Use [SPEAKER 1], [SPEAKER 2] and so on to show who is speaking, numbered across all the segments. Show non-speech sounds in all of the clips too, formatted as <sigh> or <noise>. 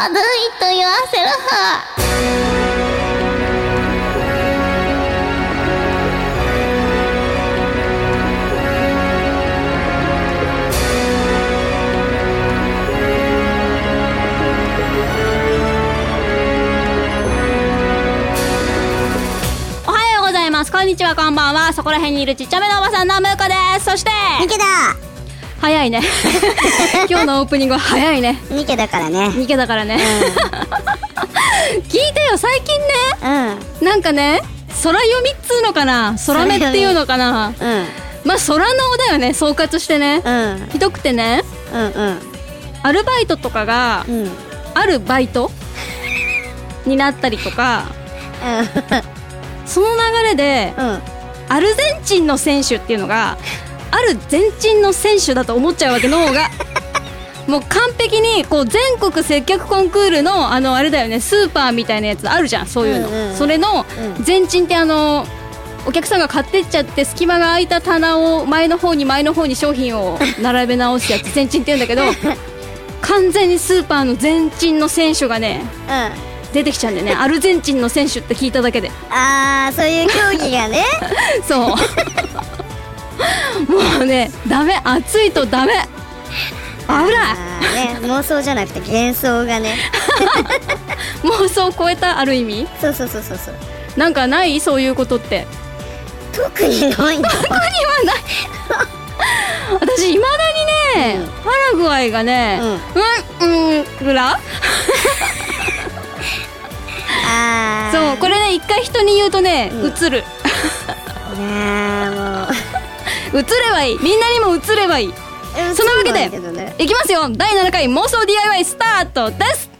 [SPEAKER 1] 悪いと言わせるは
[SPEAKER 2] おはようございます。こんにちはこんばんは。そこら辺にいるちっちゃめのおばさんのむーこです。そして
[SPEAKER 1] ニケだ。
[SPEAKER 2] 早いね。<laughs> 今日のオープニングは早いね。
[SPEAKER 1] ニケだからね。
[SPEAKER 2] ニケだからね、聞いてよ最近ね。
[SPEAKER 1] うん。
[SPEAKER 2] なんかね空読みっつうのかな？空目っていうのかな？
[SPEAKER 1] うん。
[SPEAKER 2] まあ空のだよね総括してね。
[SPEAKER 1] うん。
[SPEAKER 2] ひどくてね。
[SPEAKER 1] うんうん。
[SPEAKER 2] アルバイトとかが
[SPEAKER 1] うん。
[SPEAKER 2] あるバイト？になったりとか。その流れで
[SPEAKER 1] うん。
[SPEAKER 2] アルゼンチンの選手っていうのがある全チンの選手だと思っちゃうわけ脳が。<laughs> もう完璧にこう全国接客コンクールのあのあれだよねスーパーみたいなやつあるじゃんそういうの、
[SPEAKER 1] うんうん
[SPEAKER 2] それの
[SPEAKER 1] うん。
[SPEAKER 2] 全チンってあのお客さんが買ってっちゃって隙間が空いた棚を前の方に前の方に商品を並べ直すやつ全チンって言うんだけど <laughs> 完全にスーパーの全チンの選手がね
[SPEAKER 1] うん。
[SPEAKER 2] 出てきちゃうんだよね。<laughs> アルゼンチンの選手って聞いただけで。
[SPEAKER 1] あーそういう競技がね。
[SPEAKER 2] そうもうねダメ暑いとダメ。危ない。
[SPEAKER 1] あーね妄想じゃなくて幻想がね。
[SPEAKER 2] 妄想を超えたある意味？
[SPEAKER 1] そうそうそうそうそう。
[SPEAKER 2] なんかない？そういうことって。
[SPEAKER 1] 特にないんだ。
[SPEAKER 2] 特にはない。私いまだにね、
[SPEAKER 1] うん。
[SPEAKER 2] パラグアイがねうん。うんぐらそうこれね一回人に言うとね、
[SPEAKER 1] うん。
[SPEAKER 2] うつる。
[SPEAKER 1] いやーもう
[SPEAKER 2] うつればいい。みんなにもうつればいい。そんなわけで
[SPEAKER 1] ね。
[SPEAKER 2] いきますよ。第7回妄想 DIY スタートです。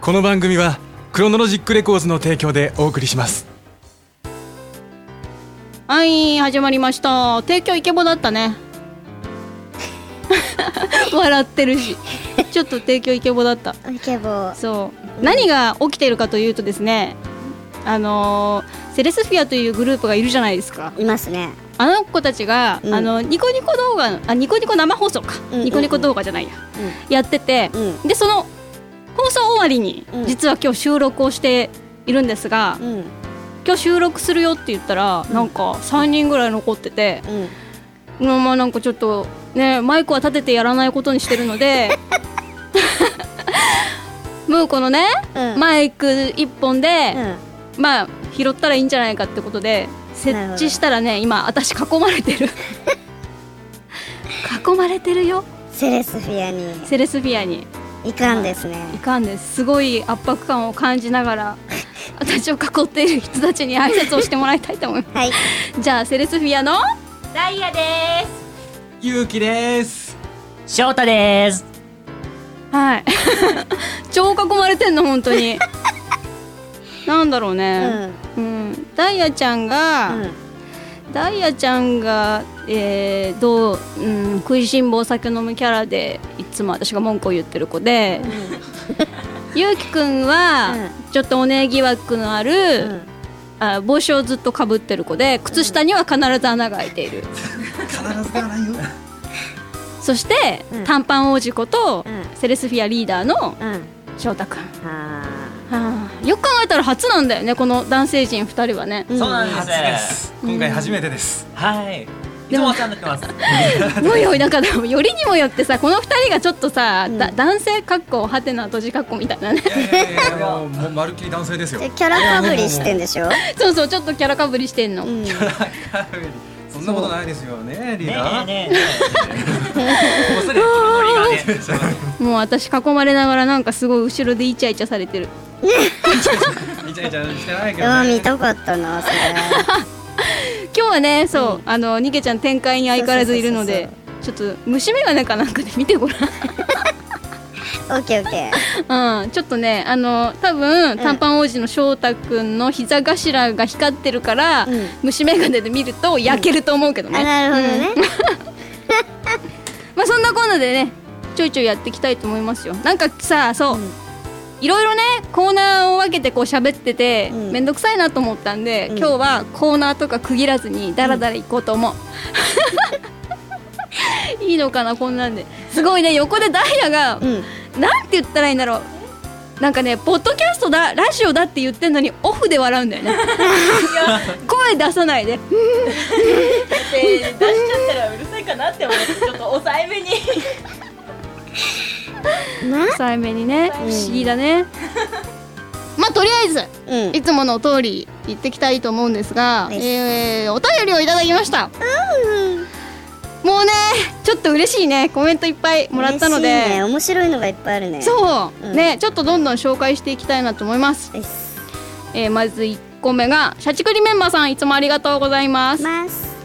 [SPEAKER 3] この番組はクロノロジックレコーズの提供でお送りします。
[SPEAKER 2] はい始まりました。提供イケボだったね。笑ってるしちょっと提供イケボだった。
[SPEAKER 1] イケボ。
[SPEAKER 2] そう。何が起きているかというとですねあのーセレスフィアというグループがいるじゃないですか。
[SPEAKER 1] いますね。
[SPEAKER 2] あの子たちが、
[SPEAKER 1] うん。
[SPEAKER 2] あのニコニコ動画あニコニコ生放送か、
[SPEAKER 1] うんうん。うん
[SPEAKER 2] ニコニコ動画じゃないや、やってて、
[SPEAKER 1] うん。
[SPEAKER 2] でその放送終わりに、
[SPEAKER 1] うん。
[SPEAKER 2] 実は今日収録をしているんですが、
[SPEAKER 1] うん。
[SPEAKER 2] 今日収録するよって言ったら、なんか3人ぐらい残ってて、
[SPEAKER 1] うん。
[SPEAKER 2] うんまあなんかちょっとねマイクは立ててやらないことにしてるので <laughs> ムーコのね、
[SPEAKER 1] うん。
[SPEAKER 2] マイク1本で、
[SPEAKER 1] うん。
[SPEAKER 2] まあ拾ったらいいんじゃないかってことで設
[SPEAKER 1] なるほど
[SPEAKER 2] 置したらね今私囲まれてる。<laughs> 囲まれてるよ。
[SPEAKER 1] セレスフィアに。
[SPEAKER 2] セレスフィアに。
[SPEAKER 1] いかんですね。
[SPEAKER 2] いかんです。すごい圧迫感を感じながら <laughs> 私を囲っている人たちに挨拶をしてもらいたいと思いま
[SPEAKER 1] はい。
[SPEAKER 2] すじゃあセレスフィアのダイヤです。
[SPEAKER 3] ゆうきです。
[SPEAKER 4] 翔太です。
[SPEAKER 2] はい。<laughs> 超囲まれてんの本当に。<laughs> なんだろう
[SPEAKER 1] う
[SPEAKER 2] ね、
[SPEAKER 1] ん。
[SPEAKER 2] うん。ダイヤちゃんが、ダイヤちゃんが、えーどう、うん、食いしん坊酒飲むキャラでいつも私が文句を言ってる子で、ゆうきくんは、ちょっとお姉疑惑のある、
[SPEAKER 1] うん。
[SPEAKER 2] あ帽子をずっとかぶってる子で靴下には必ず穴が開いている、
[SPEAKER 3] 必ずではないよ
[SPEAKER 2] そして、
[SPEAKER 1] うん。
[SPEAKER 2] 短パン王子こと、
[SPEAKER 1] うん。
[SPEAKER 2] セレスフィアリーダーの
[SPEAKER 1] うん。
[SPEAKER 2] 翔太くん、
[SPEAKER 1] あ
[SPEAKER 2] はあ、よく考えたら初なんだよねこの男性陣2人はね。
[SPEAKER 1] ー
[SPEAKER 4] そうなんです。
[SPEAKER 3] 初です。今回初めてです。
[SPEAKER 4] はい。いつもお世話になってます。<laughs>
[SPEAKER 2] おいおいなんかでもよりにもよってさこの2人がちょっとさ、
[SPEAKER 1] うん。
[SPEAKER 2] だ男性かっこはてな閉じかっこみたいなね。
[SPEAKER 3] いやいやいやもうもうまるっきり男性ですよ。
[SPEAKER 1] でキャラかぶりしてんでしょ？
[SPEAKER 2] そうそうちょっとキャラかぶりしてんの、
[SPEAKER 1] うん
[SPEAKER 3] そんなことないですよねリー
[SPEAKER 4] ね
[SPEAKER 3] ダー。
[SPEAKER 4] もう
[SPEAKER 2] 私囲まれながらなんかすごい後ろでイチャイチャされてる。<laughs>
[SPEAKER 3] イチャイチャしてないけ
[SPEAKER 1] うわ見
[SPEAKER 3] どね
[SPEAKER 1] たかったなそれ
[SPEAKER 2] 今日はねそう、あのニケちゃん展開に相変わらずいるのでちょっと虫眼鏡かなんかで見てごらん
[SPEAKER 1] オッケーオッケー。
[SPEAKER 2] うん、ちょっとねあの多分短パン王子の翔太くんの膝頭が光ってるから、
[SPEAKER 1] うん。
[SPEAKER 2] 虫眼鏡で見ると焼けると思うけどね、
[SPEAKER 1] あなるほどね。<laughs>
[SPEAKER 2] まあそんなこんなでねちょいちょいやっていきたいと思いますよ。なんかさそう、
[SPEAKER 1] うん。
[SPEAKER 2] いろいろねコーナーを分けてこう喋ってて
[SPEAKER 1] うん。
[SPEAKER 2] 面倒、くさいなと思ったんで、
[SPEAKER 1] うん。
[SPEAKER 2] 今日はコーナーとか区切らずにダラダラ行こうと思う、<laughs> いいのかなこんなんで。すごいね横でダイヤが、
[SPEAKER 1] うん
[SPEAKER 2] なんて言ったらいいんだろう。なんかねポッドキャストだラジオだって言ってんのにオフで笑うんだよね。<laughs> 声出さないで。
[SPEAKER 5] で出しちゃったらうるさいかなって思ってちょっと抑えめに。
[SPEAKER 1] な <laughs>
[SPEAKER 2] 抑えめにね。不思議だね。<laughs> まあとりあえず
[SPEAKER 1] うん。
[SPEAKER 2] いつもの通り言ってきたいと思うんですが、
[SPEAKER 1] はい
[SPEAKER 2] えーお便りをいただきましたもうねちょっと嬉しいね。コメントいっぱいもらったので、
[SPEAKER 1] 嬉しいね。面白いのがいっぱいあるね。
[SPEAKER 2] そう、
[SPEAKER 1] うん。
[SPEAKER 2] ねちょっとどんどん紹介していきたいなと思います、えーまず1個目がシャチクリメンバーさんいつもありがとうございます。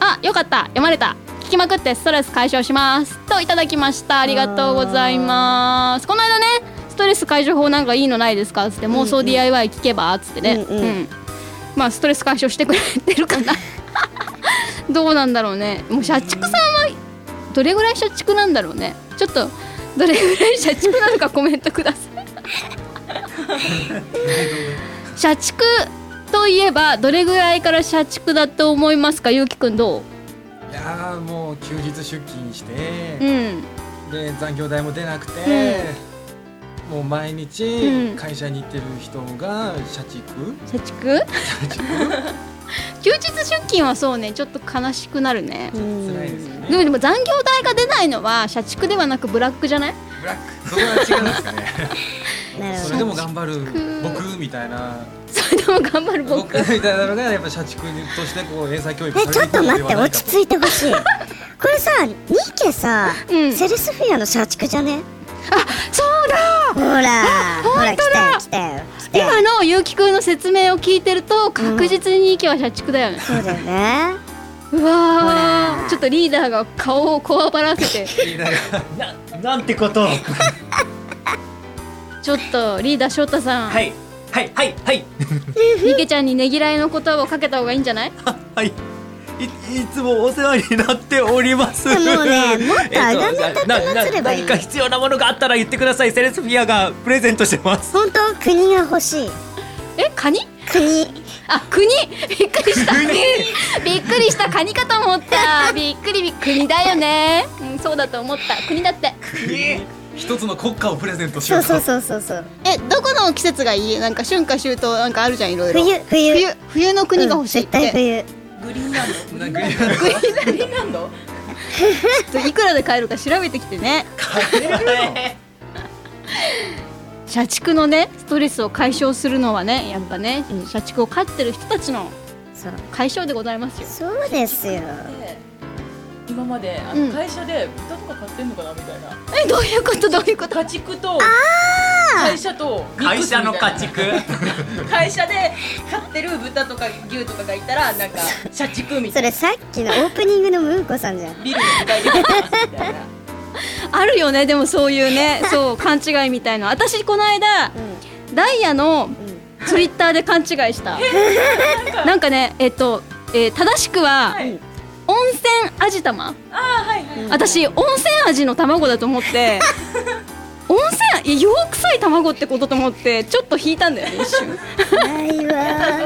[SPEAKER 2] あよかった。読まれた。聞きまくってストレス解消します。といただきました。ありがとうございます。この間ねストレス解消法なんかいいのないですかつって妄想 DIY 聞けばつってね、
[SPEAKER 1] うん。うん。
[SPEAKER 2] まあストレス解消してくれてるかなどうなんだろうね。もう社畜さんはどれぐらい社畜なんだろうね。ちょっとどれぐらい社畜なのかコメントください。<laughs> 社畜といえばどれぐらいから社畜だと思いますか？ゆうきくんどう？
[SPEAKER 3] いやーもう休日出勤し
[SPEAKER 2] う
[SPEAKER 3] て、
[SPEAKER 2] ん。
[SPEAKER 3] で残業代も出なくて、もう毎
[SPEAKER 2] うん。
[SPEAKER 3] 日会社に行ってる人が社畜、
[SPEAKER 2] 社畜？休日出勤はそうねちょっと悲しくなるね。
[SPEAKER 1] うん。
[SPEAKER 3] 辛いですよね。
[SPEAKER 2] でもでも残業代が出ないのは社畜ではなくブラックじゃない？
[SPEAKER 3] ブラック。そこは違うんですかね <laughs> それでも頑張る僕みたいな。<laughs>
[SPEAKER 2] それでも頑張る僕。
[SPEAKER 3] 僕みたいなのがやっぱ社畜としてこう英才教育
[SPEAKER 1] えちょっと待って落ち着いてほしい。これさニーケさ、
[SPEAKER 2] うん。
[SPEAKER 1] セレスフィアの社畜じゃね？
[SPEAKER 2] そうだ。
[SPEAKER 1] ほらほら来たよ来たよ来たよ
[SPEAKER 2] 今のゆうきくんの説明を聞いてると確実に池は社畜だよね、
[SPEAKER 1] そうだよね。
[SPEAKER 2] う
[SPEAKER 1] ほ
[SPEAKER 2] わちょっとリーダーが顔をこわばらせて。
[SPEAKER 3] リーダーが
[SPEAKER 4] ななんてことを。
[SPEAKER 2] ちょっとリーダー翔太さん、
[SPEAKER 4] はい。はいはいはい。<laughs>
[SPEAKER 2] みけちゃんにねぎらいの言葉をかけた方がいいんじゃない？<laughs>
[SPEAKER 4] はいいいつもお世話になっております。
[SPEAKER 1] でもねもっとあがめたて
[SPEAKER 4] なな
[SPEAKER 1] 祭ればいい
[SPEAKER 4] 何か必要なものがあったら言ってください。セレスフィアがプレゼントしてます。
[SPEAKER 1] 本当国が欲しい。
[SPEAKER 2] えカニ？
[SPEAKER 1] 国。
[SPEAKER 2] あ国？びっくりした。びっくりしたカニかと思った。びっくりびっ国だよね、うん、そうだと思った。国だって。
[SPEAKER 3] 一つの国家をプレゼントしようと。
[SPEAKER 1] そうそうそうそうそう。
[SPEAKER 2] えどこの季節がいい？なんか春夏秋冬なんかあるじゃんいろいろ。
[SPEAKER 1] 冬冬。
[SPEAKER 2] 冬冬の国が欲しいっ
[SPEAKER 1] うん絶対
[SPEAKER 2] て、
[SPEAKER 1] 冬
[SPEAKER 5] グリーンランド。グリーンランド？
[SPEAKER 2] ちょっといくらで買えるか調べてきてね。社畜のねストレスを解消するのはねやっぱね、
[SPEAKER 1] うん。
[SPEAKER 2] 社畜を飼ってる人たちの解消でございますよ。
[SPEAKER 1] そうですよ。
[SPEAKER 5] で今まであ
[SPEAKER 2] うん。
[SPEAKER 5] の会社で豚とか買ってんのかなみたいな。
[SPEAKER 2] えどういうこと？どういうこと？
[SPEAKER 5] 家畜と会社とミックス
[SPEAKER 4] 会社の
[SPEAKER 5] みたいな
[SPEAKER 4] 家畜。<laughs>
[SPEAKER 5] 会社で飼ってる豚とか牛とかがいたらなんか社畜みたいな。
[SPEAKER 1] それさっきのオープニングのムーコさんじゃん。
[SPEAKER 5] ビルの2階で買ってますみたいな。<laughs>
[SPEAKER 2] あるよねでもそういうね <laughs> そう勘違いみたいな。私この間ダイヤのツイッターで勘違いした。なんか。ねえっと、えー正しくは、
[SPEAKER 5] はい。
[SPEAKER 2] 温泉味玉？
[SPEAKER 5] あーはいはい
[SPEAKER 1] うん
[SPEAKER 2] 私温泉味の卵だと思って。<laughs> 温泉いや洋臭い卵ってことと思ってちょっと引いたんだよね一瞬。
[SPEAKER 1] ない
[SPEAKER 5] そん
[SPEAKER 1] わ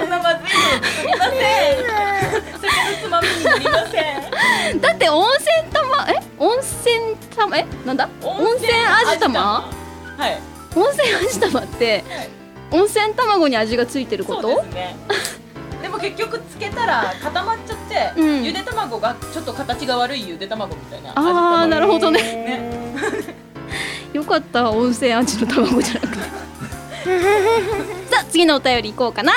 [SPEAKER 5] なまずいの作りません。酒のつまみになりません。
[SPEAKER 2] だって温泉玉え？温泉玉？え？なんだ？温泉味玉？
[SPEAKER 5] はい。
[SPEAKER 2] 温泉味玉って温泉卵に味がついてるこ
[SPEAKER 5] そう
[SPEAKER 2] と
[SPEAKER 5] ですねでも結局つけたら固まっちゃって、
[SPEAKER 2] うん。
[SPEAKER 5] ゆで卵がちょっと形が悪いゆで卵みたいな
[SPEAKER 2] あーなるほどね。
[SPEAKER 5] ね。<laughs>
[SPEAKER 2] よかった温泉味の卵じゃなくて。<laughs> さあ次のお便りいこうかな。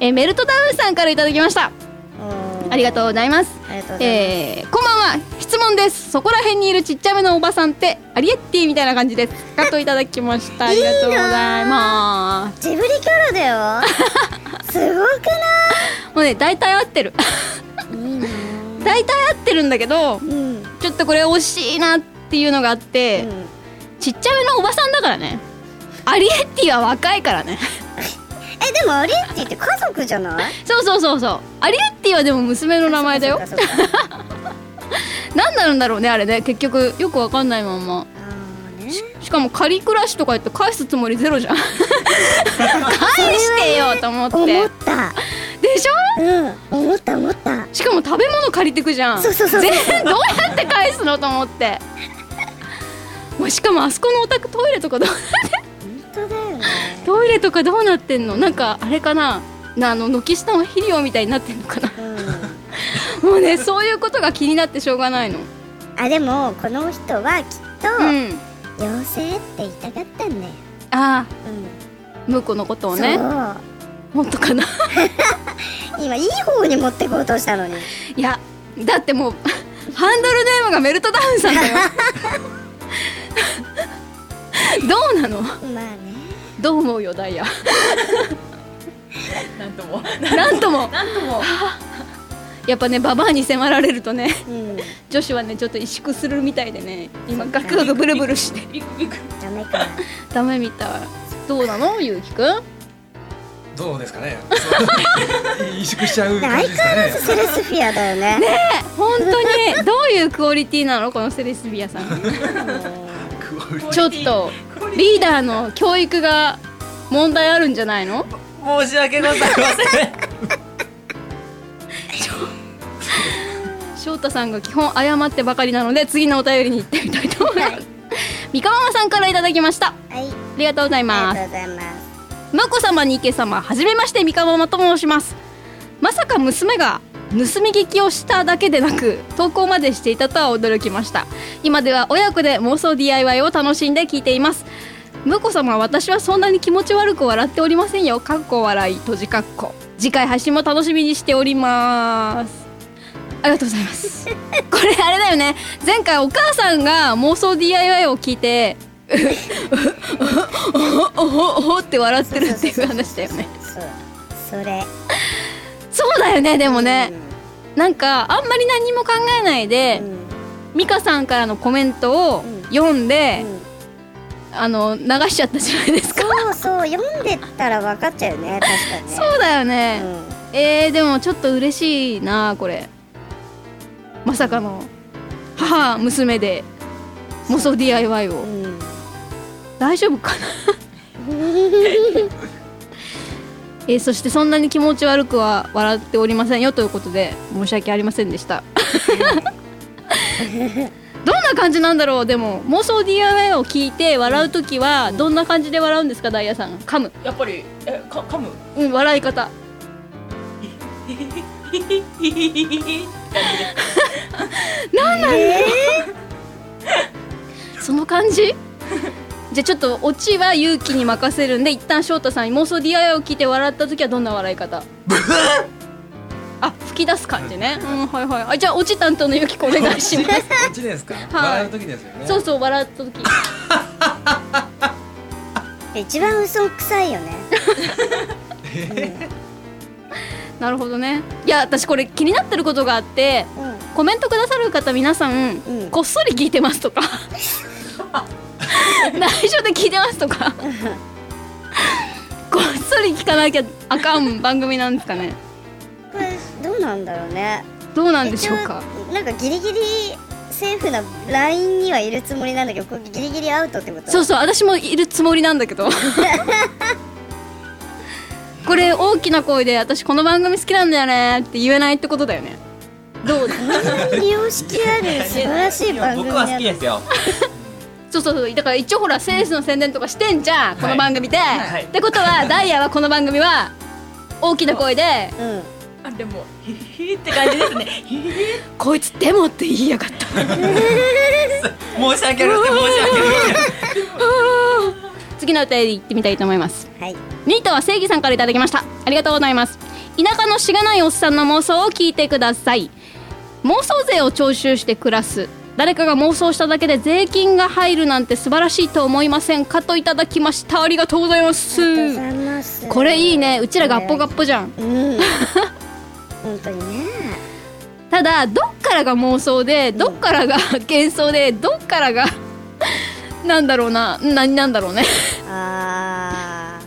[SPEAKER 2] えーメルトダウンさんからいただきました。ありがとうございます。
[SPEAKER 1] ありがとうございます。
[SPEAKER 2] えー、こんばんは。質問です。そこら辺にいるちっちゃめのおばさんってアリエッティみたいな感じです。かといただきました。ありがとうございます。
[SPEAKER 1] ジブリキャラだよ。すごく
[SPEAKER 2] もうね大体合ってる。<laughs> 大体合ってるんだけど
[SPEAKER 1] うん。
[SPEAKER 2] ちょっとこれ惜しいなっていうのがあって、
[SPEAKER 1] うん。
[SPEAKER 2] ちっちゃめのおばさんだからね。アリエッティは若いからね。<laughs>
[SPEAKER 1] えでもアリエッティって家族じゃない？
[SPEAKER 2] そうそうそうそう。アリエッティはでも娘の名前だよ。何なるんだろうねあれね。結局よくわかんないまんま。しかも仮暮らしとか言って返すつもりゼロじゃん。<laughs> 返してよと思って。
[SPEAKER 1] 思った
[SPEAKER 2] でしょ？
[SPEAKER 1] うん。思った思った。
[SPEAKER 2] しかも食べ物借りてくじゃん。
[SPEAKER 1] そうそうそう
[SPEAKER 2] どうやって返すの？と思って。もうしかもあそこのお宅トイレとかどう
[SPEAKER 1] 本当だよね。
[SPEAKER 2] トイレとかどうなってんの？なんかあれかな？なあの軒下の肥料みたいになってんのかな？
[SPEAKER 1] うん。
[SPEAKER 2] もうねそういうことが気になってしょうがないの。
[SPEAKER 1] あでもこの人はきっと
[SPEAKER 2] うん。
[SPEAKER 1] 妖精って言いたかったんだよ。
[SPEAKER 2] ああ。
[SPEAKER 1] うん。
[SPEAKER 2] 向こうのことをね。
[SPEAKER 1] そう
[SPEAKER 2] 本当かな。<laughs>
[SPEAKER 1] 今いい方に持ってこうとしたのに。
[SPEAKER 2] いやだってもうハンドルネームがメルトダウンさんだよ。<laughs> どうなの？
[SPEAKER 1] まあね。
[SPEAKER 2] どう思うよダイヤ。<laughs>
[SPEAKER 5] なんとも。
[SPEAKER 2] なんとも。
[SPEAKER 5] なんとも。
[SPEAKER 2] やっぱねババアに迫られるとね
[SPEAKER 1] うん。
[SPEAKER 2] 女子はねちょっと萎縮するみたいでね今ガクガクブルブルして。
[SPEAKER 1] ダメ
[SPEAKER 2] みたい。どうなのゆうきくん？
[SPEAKER 3] どうですかね。萎縮しちゃう感じですかね。
[SPEAKER 1] セレスフィアだよね。
[SPEAKER 2] ね本当に。どういうクオリティなの？このセレスビアさん。ちょっとリーダーの教育が問題あるんじゃないの？
[SPEAKER 5] 申し訳ございません。
[SPEAKER 2] 翔太さんが基本謝ってばかりなので次のお便りに行ってみたいと思います、三河ママさんからいただきました。あ
[SPEAKER 1] はい。
[SPEAKER 2] りがとうござい
[SPEAKER 1] あ
[SPEAKER 2] ます。
[SPEAKER 1] りがとうございます
[SPEAKER 2] まこ様に池様はじめまして三河ママと申します。まさか娘が盗み聞きをしただけでなく投稿までしていたとは驚きました。今では親子で妄想 DIY を楽しんで聞いています。むこ様私はそんなに気持ち悪く笑っておりませんよ。かっこ笑い閉じかっこ。次回配信も楽しみにしております。ありがとうございます。<laughs> これあれだよね。前回お母さんが妄想 DIY を聞いておほおほって笑ってるっていう話だよね
[SPEAKER 1] そうそれ
[SPEAKER 2] そうだよねでもね、なんかあんまり何も考えないで
[SPEAKER 1] うん、
[SPEAKER 2] 美香さんからのコメントを読んで、
[SPEAKER 1] うん
[SPEAKER 2] あの流しちゃったじゃないですか
[SPEAKER 1] そうそう読んでたら分かっちゃうよね確かに
[SPEAKER 2] そうだよね、
[SPEAKER 1] うん
[SPEAKER 2] えー、でもちょっと嬉しいなこれまさかの母娘で妄想 DIY を大丈夫かな？<laughs> えーそしてそんなに気持ち悪くは笑っておりませんよということで申し訳ありませんでした。<laughs> どんな感じなんだろう？でも妄想 DIY を聞いて笑う時はどんな感じで笑うんですか？ダイヤさん。噛む。
[SPEAKER 5] やっぱりえか噛む？
[SPEAKER 2] うん笑い方。<laughs> その感じ？じゃあちょっとオチは勇気に任せるんで一旦翔太さんに妄想 DIY を聞いて笑った時はどんな笑い方？あ吹き出す感じね。うんはいはい。あじゃあオチ担当のゆきこお願いします。
[SPEAKER 3] こっちですか、
[SPEAKER 2] はい。
[SPEAKER 3] 笑う時ですよね。
[SPEAKER 2] そうそう笑った時。<laughs>
[SPEAKER 1] 一番嘘くさいよね。
[SPEAKER 2] なるほどね。いや私これ気になってることがあって
[SPEAKER 1] うん。
[SPEAKER 2] コメントくださる方皆さん、
[SPEAKER 1] うん。
[SPEAKER 2] こっそり聞いてますとか <laughs> 内緒で聞いてますとか。<laughs> こっそり聞かなきゃあかん番組なんですかね。
[SPEAKER 1] これどうなんだろうね。
[SPEAKER 2] どうなんでしょうか。
[SPEAKER 1] なんかギリギリセーフなラインにはいるつもりなんだけどこれギリギリアウトってこと？
[SPEAKER 2] そうそう私もいるつもりなんだけど。<laughs> これ大きな声で私この番組好きなんだよねって言えないってことだよね。どう？
[SPEAKER 1] こんなに良識ある素晴らしい番組
[SPEAKER 4] 僕は好きですよ
[SPEAKER 2] そうそうそう。だから一応ほらセールスの宣伝とかしてんじゃん、この番組で、
[SPEAKER 4] はい。
[SPEAKER 2] ってことは <laughs> ダイヤはこの番組は大きな声で
[SPEAKER 1] うん
[SPEAKER 5] あでもヒヒって感じですね。ヒヒ「
[SPEAKER 2] こいつでも」って言いやがった。<laughs>
[SPEAKER 4] 申し訳ありません申し訳ありません
[SPEAKER 2] 次の歌で行ってみたいと思います。
[SPEAKER 1] はい
[SPEAKER 2] ニートは正義さんからいただきました。ありがとうございます。田舎のしがないおっさんの妄想を聞いてください。妄想税を徴収して暮らす誰かが妄想しただけで税金が入るなんて素晴らしいと思いませんかといただきました。ありがとうございます。
[SPEAKER 1] ざいます。
[SPEAKER 2] これいいね。うちらガッポガッポじゃん。
[SPEAKER 1] うん <laughs> 本当にね。
[SPEAKER 2] ただどっからが妄想でどっからが幻想でどっからが <laughs> なんだろうな。何なんだろうね。
[SPEAKER 1] あ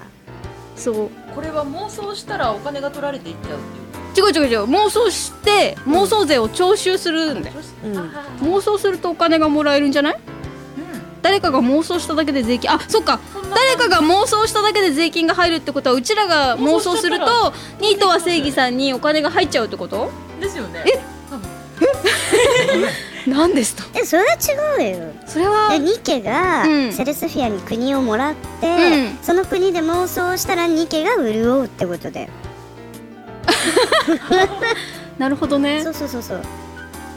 [SPEAKER 2] そう。
[SPEAKER 5] これは妄想したらお金が取られていっちゃうっていう
[SPEAKER 2] 違う違う違う。妄想して妄想税を徴収するんだよ、
[SPEAKER 1] ーうん。
[SPEAKER 5] あ
[SPEAKER 2] 妄想するとお金がもらえるんじゃない？
[SPEAKER 5] ーうん。
[SPEAKER 2] だ誰かが妄想しただけで税金あそっか。誰かが妄想しただけで税金が入るってことはうちらが妄想するとニートは正義さんにお金が入っちゃうってこと？
[SPEAKER 5] ですよね。
[SPEAKER 2] え？なん <laughs> ですと？
[SPEAKER 1] えそれは違うよ。
[SPEAKER 2] それは
[SPEAKER 1] でニケが
[SPEAKER 2] うん。
[SPEAKER 1] セレスフィアに国をもらって、
[SPEAKER 2] うん。
[SPEAKER 1] その国で妄想したらニケが潤うってことだよ <laughs>
[SPEAKER 2] なるほどね。
[SPEAKER 1] そうそうそうそう。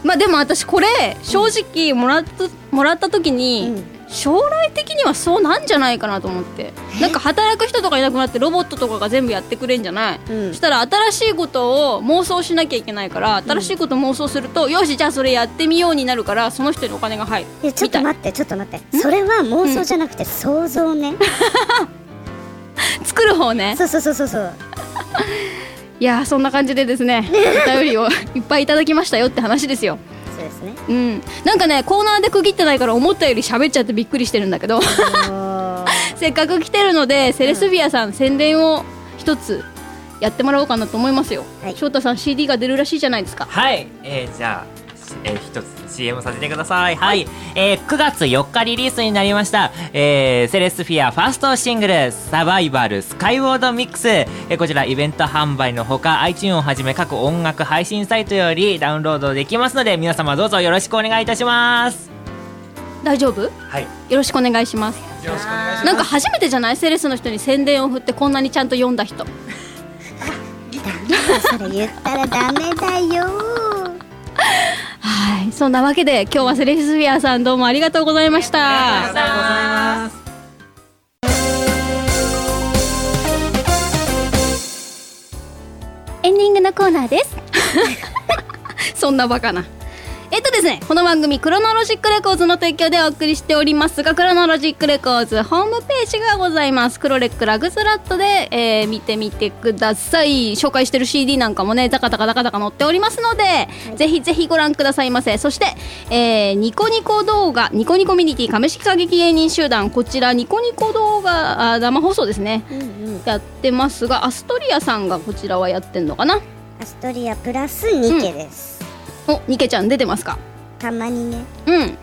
[SPEAKER 2] まあでも私これ正直もらったもらった時に、
[SPEAKER 1] うん。
[SPEAKER 2] 将来的にはそうなんじゃないかなと思って。なんか働く人とかいなくなってロボットとかが全部やってくれんじゃない、
[SPEAKER 1] うん。
[SPEAKER 2] そしたら新しいことを妄想しなきゃいけないから新しいこと妄想すると、よしじゃあそれやってみようになるからその人にお金が入る。
[SPEAKER 1] いやちょっと待ってちょっと待って。それは妄想じゃなくて想像ね、<laughs>
[SPEAKER 2] 作る方ね。
[SPEAKER 1] そうそうそうそうそう
[SPEAKER 2] いやーそんな感じでですね <laughs> お便りをいっぱいいただきましたよって話ですよ。
[SPEAKER 1] そうですね。
[SPEAKER 2] うん。なんかねコーナーで区切ってないから思ったより喋っちゃってびっくりしてるんだけど。<laughs> せっかく来てるのでセレスビアさん宣伝を一つやってもらおうかなと思いますよ、
[SPEAKER 1] はい。
[SPEAKER 2] 翔太さん CD が出るらしいじゃないですか。
[SPEAKER 4] はい、えー、じゃあ、えー、一つ CM させてください。はい、えー、9月4日リリースになりました、えー、セレスフィアファーストシングル、サバイバルスカイウォードミックス、えー、こちらイベント販売のほか、iTunes をはじめ各音楽配信サイトよりダウンロードできますので、皆様どうぞよろしくお願いいたします。
[SPEAKER 2] 大丈夫？よ
[SPEAKER 4] はい。
[SPEAKER 2] ろしくお願いします。
[SPEAKER 3] よろしくお願いします。
[SPEAKER 2] なんか初めてじゃない？セレスの人に宣伝を振ってこんなにちゃんと読んだ人。<laughs>
[SPEAKER 1] それ言ったらダメだよ。
[SPEAKER 2] はいそんなわけで今日はセレスビアさんどうもありがとうございました
[SPEAKER 4] ありがとうございます。
[SPEAKER 2] エンディングのコーナーです <laughs> そんなバカなえっとですねこの番組クロノロジックレコーズの提供でお送りしておりますがクロノロジックレコーズホームページがございます。クロレックラグスラットで、えー見てみてください。紹介してる CD なんかもねザカザカザカザカ載っておりますので、ぜひぜひご覧くださいませ。そして、えーニコニコ動画ニコニコミュニティ亀式歌劇芸人集団こちらニコニコ動画あ生放送ですね。
[SPEAKER 1] うんうん。
[SPEAKER 2] やってますがアストリアさんがこちらはやってんのかな？
[SPEAKER 1] アストリアプラスニケです、
[SPEAKER 2] おニケちゃん出てますか？
[SPEAKER 1] たまにね。
[SPEAKER 2] うん。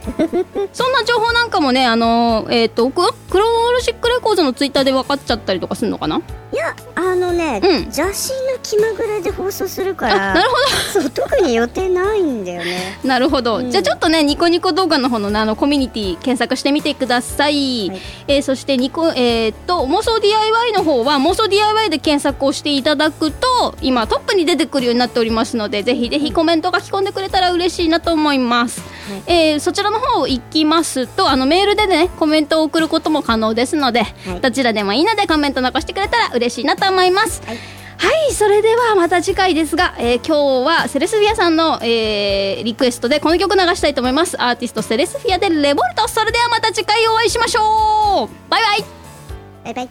[SPEAKER 2] そんな情報なんかもねあのーえっ、とククロノロジックレコーズのツイッターで分かっちゃったりとかするのかな？い
[SPEAKER 1] やあのね、
[SPEAKER 2] うん。
[SPEAKER 1] 邪神の気まぐれで放送するから
[SPEAKER 2] あなるほ
[SPEAKER 1] そう特に予定ないんだよね。
[SPEAKER 2] ど <laughs> なるほど、
[SPEAKER 1] うん。
[SPEAKER 2] じゃあちょっとねニコニコ動画の方のねあのコミュニティ検索してみてください、
[SPEAKER 1] はい。
[SPEAKER 2] えーそしてニコえーっと妄想 DIY の方は妄想 DIY で検索をしていただくと今トップに出てくるようになっておりますのでぜひぜひコメント書き込んでくれたら嬉しいなと思います、
[SPEAKER 1] はい
[SPEAKER 2] えーそちらの方行きますとあのメールでねコメントを送ることも可能ですので、
[SPEAKER 1] い。
[SPEAKER 2] どちらでもいいのでコメント残してくれたら嬉しいなと思います。
[SPEAKER 1] はい。
[SPEAKER 2] はい、それではまた次回ですが、えー今日はセレスフィアさんの、えーリクエストでこの曲流したいと思います。アーティストセレスフィアでレボルト。それではまた次回お会いしましょう。バイバイ。
[SPEAKER 1] バイ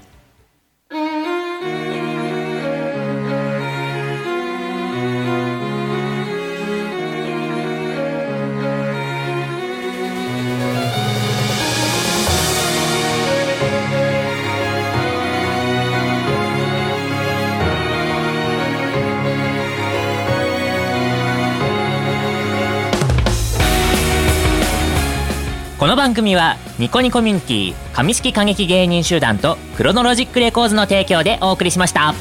[SPEAKER 1] バイ
[SPEAKER 4] この番組はニコニコミュニティ上式過激芸人集団とクロノロジックレコーズの提供でお送りしました。